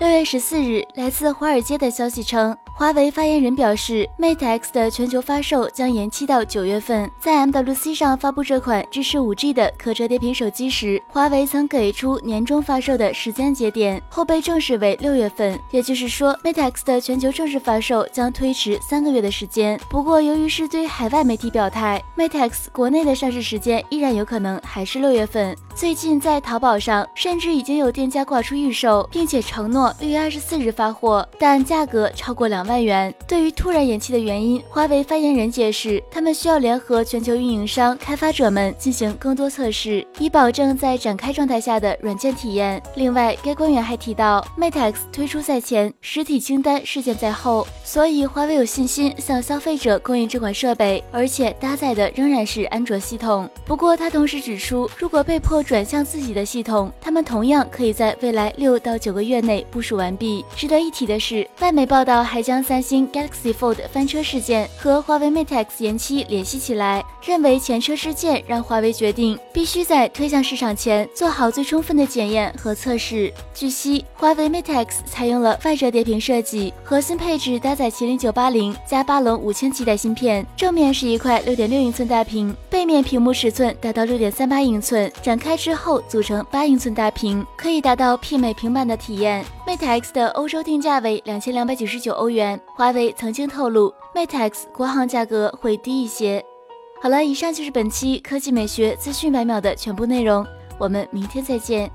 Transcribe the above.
六月十四日，来自华尔街的消息称。华为发言人表示，Mate X 的全球发售将延期到九月份。在 MWC 上发布这款支持 5G 的可折叠屏手机时，华为曾给出年终发售的时间节点，后被证实为六月份。也就是说，Mate X 的全球正式发售将推迟三个月的时间。不过，由于是对海外媒体表态，Mate X 国内的上市时间依然有可能还是六月份。最近在淘宝上，甚至已经有店家挂出预售，并且承诺六月二十四日发货，但价格超过两万。元。对于突然延期的原因，华为发言人解释，他们需要联合全球运营商、开发者们进行更多测试，以保证在展开状态下的软件体验。另外，该官员还提到，Mate X 推出在前，实体清单事件在后，所以华为有信心向消费者供应这款设备，而且搭载的仍然是安卓系统。不过，他同时指出，如果被迫转向自己的系统，他们同样可以在未来六到九个月内部署完毕。值得一提的是，外媒报道还将三星 Galaxy Fold 翻车事件和华为 Mate X 延期联系起来，认为前车之鉴让华为决定必须在推向市场前做好最充分的检验和测试。据悉，华为 Mate X 采用了外折叠屏设计，核心配置搭载麒麟九八零加八龙五千基带芯片，正面是一块六点六英寸大屏，背面屏幕尺寸达到六点三八英寸，展开开之后组成八英寸大屏，可以达到媲美平板的体验。Mate X 的欧洲定价为两千两百九十九欧元。华为曾经透露，Mate X 国行价格会低一些。好了，以上就是本期科技美学资讯百秒的全部内容，我们明天再见。